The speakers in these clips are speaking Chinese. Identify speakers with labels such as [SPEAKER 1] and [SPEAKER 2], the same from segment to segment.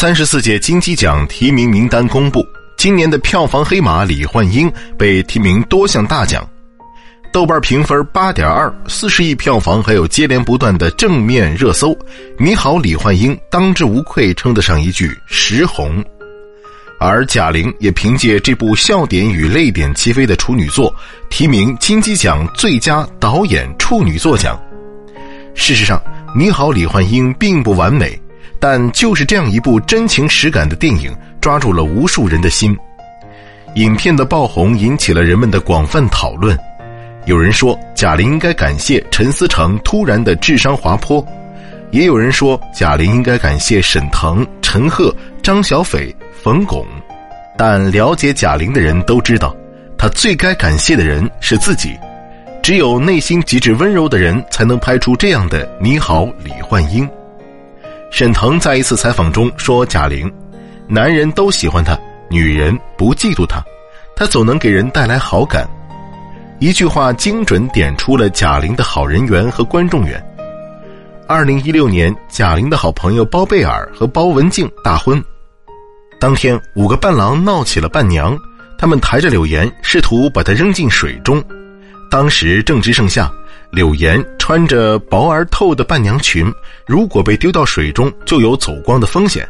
[SPEAKER 1] 三十四届金鸡奖提名名单公布，今年的票房黑马李焕英被提名多项大奖，豆瓣评分八点二，四十亿票房，还有接连不断的正面热搜，你好，李焕英当之无愧称得上一句实红。而贾玲也凭借这部笑点与泪点齐飞的处女作，提名金鸡奖最佳导演处女作奖。事实上，你好，李焕英并不完美。但就是这样一部真情实感的电影，抓住了无数人的心。影片的爆红引起了人们的广泛讨论。有人说贾玲应该感谢陈思诚突然的智商滑坡，也有人说贾玲应该感谢沈腾、陈赫、张小斐、冯巩。但了解贾玲的人都知道，她最该感谢的人是自己。只有内心极致温柔的人，才能拍出这样的《你好，李焕英》。沈腾在一次采访中说：“贾玲，男人都喜欢她，女人不嫉妒她，她总能给人带来好感。”一句话精准点出了贾玲的好人缘和观众缘。二零一六年，贾玲的好朋友包贝尔和包文婧大婚，当天五个伴郎闹起了伴娘，他们抬着柳岩，试图把她扔进水中。当时正值盛夏。柳岩穿着薄而透的伴娘裙，如果被丢到水中，就有走光的风险。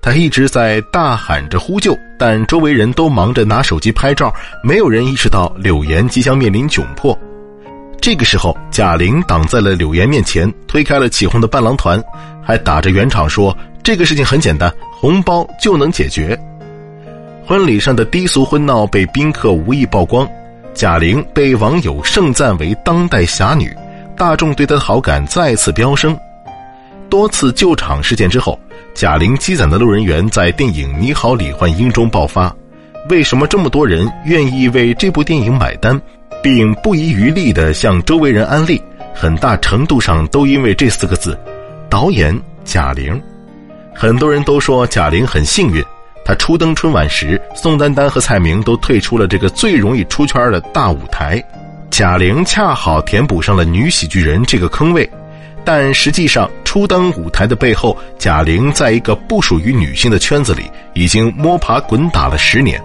[SPEAKER 1] 她一直在大喊着呼救，但周围人都忙着拿手机拍照，没有人意识到柳岩即将面临窘迫。这个时候，贾玲挡在了柳岩面前，推开了起哄的伴郎团，还打着圆场说：“这个事情很简单，红包就能解决。”婚礼上的低俗婚闹被宾客无意曝光。贾玲被网友盛赞为当代侠女，大众对她的好感再次飙升。多次救场事件之后，贾玲积攒的路人缘在电影《你好，李焕英》中爆发。为什么这么多人愿意为这部电影买单，并不遗余力地向周围人安利？很大程度上都因为这四个字：导演贾玲。很多人都说贾玲很幸运。他初登春晚时，宋丹丹和蔡明都退出了这个最容易出圈的大舞台，贾玲恰好填补上了女喜剧人这个坑位。但实际上，初登舞台的背后，贾玲在一个不属于女性的圈子里已经摸爬滚打了十年。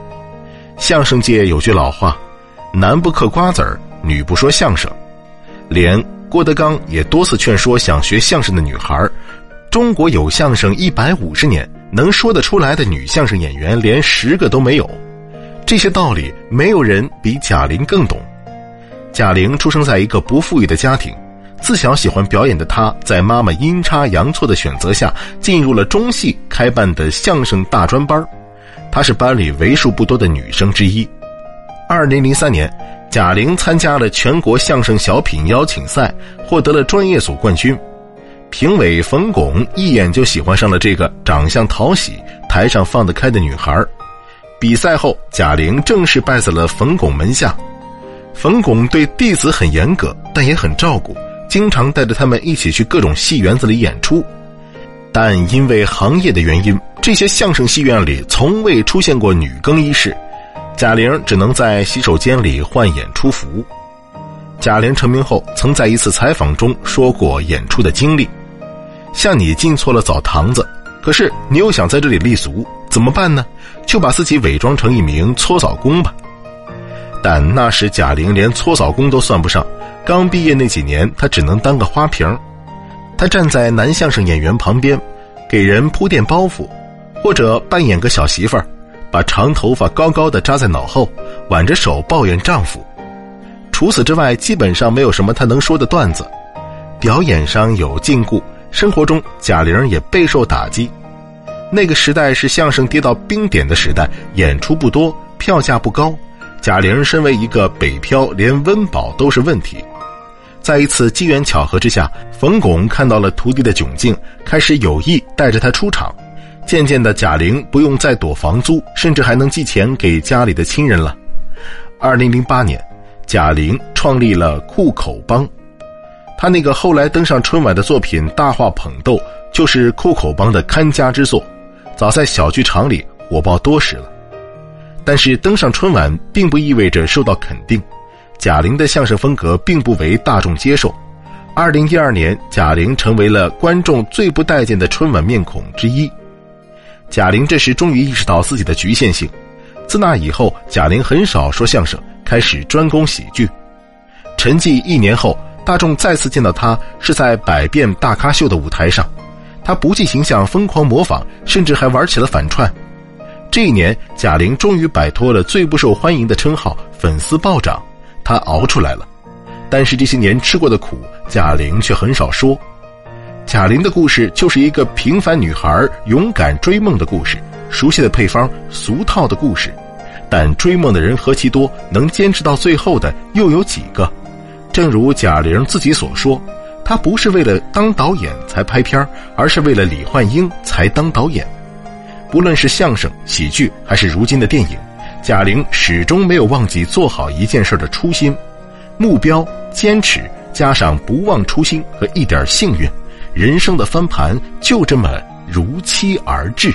[SPEAKER 1] 相声界有句老话：“男不嗑瓜子儿，女不说相声。”连郭德纲也多次劝说想学相声的女孩中国有相声一百五十年。能说得出来的女相声演员连十个都没有，这些道理没有人比贾玲更懂。贾玲出生在一个不富裕的家庭，自小喜欢表演的她，在妈妈阴差阳错的选择下，进入了中戏开办的相声大专班她是班里为数不多的女生之一。二零零三年，贾玲参加了全国相声小品邀请赛，获得了专业组冠军。评委冯巩一眼就喜欢上了这个长相讨喜、台上放得开的女孩。比赛后，贾玲正式拜在了冯巩门下。冯巩对弟子很严格，但也很照顾，经常带着他们一起去各种戏园子里演出。但因为行业的原因，这些相声戏院里从未出现过女更衣室，贾玲只能在洗手间里换演出服。贾玲成名后，曾在一次采访中说过演出的经历。像你进错了澡堂子，可是你又想在这里立足，怎么办呢？就把自己伪装成一名搓澡工吧。但那时贾玲连搓澡工都算不上，刚毕业那几年，她只能当个花瓶。她站在男相声演员旁边，给人铺垫包袱，或者扮演个小媳妇儿，把长头发高高的扎在脑后，挽着手抱怨丈夫。除此之外，基本上没有什么她能说的段子。表演上有禁锢。生活中，贾玲也备受打击。那个时代是相声跌到冰点的时代，演出不多，票价不高。贾玲身为一个北漂，连温饱都是问题。在一次机缘巧合之下，冯巩看到了徒弟的窘境，开始有意带着他出场。渐渐的，贾玲不用再躲房租，甚至还能寄钱给家里的亲人了。二零零八年，贾玲创立了酷口帮。他那个后来登上春晚的作品《大话捧逗》，就是酷口帮的看家之作，早在小剧场里火爆多时了。但是登上春晚并不意味着受到肯定，贾玲的相声风格并不为大众接受。二零一二年，贾玲成为了观众最不待见的春晚面孔之一。贾玲这时终于意识到自己的局限性。自那以后，贾玲很少说相声，开始专攻喜剧。沉寂一年后，大众再次见到她是在《百变大咖秀》的舞台上，她不计形象，疯狂模仿，甚至还玩起了反串。这一年，贾玲终于摆脱了最不受欢迎的称号，粉丝暴涨，她熬出来了。但是这些年吃过的苦，贾玲却很少说。贾玲的故事就是一个平凡女孩勇敢追梦的故事。熟悉的配方，俗套的故事，但追梦的人何其多，能坚持到最后的又有几个？正如贾玲自己所说，她不是为了当导演才拍片而是为了李焕英才当导演。不论是相声、喜剧，还是如今的电影，贾玲始终没有忘记做好一件事的初心。目标、坚持，加上不忘初心和一点幸运，人生的翻盘就这么如期而至。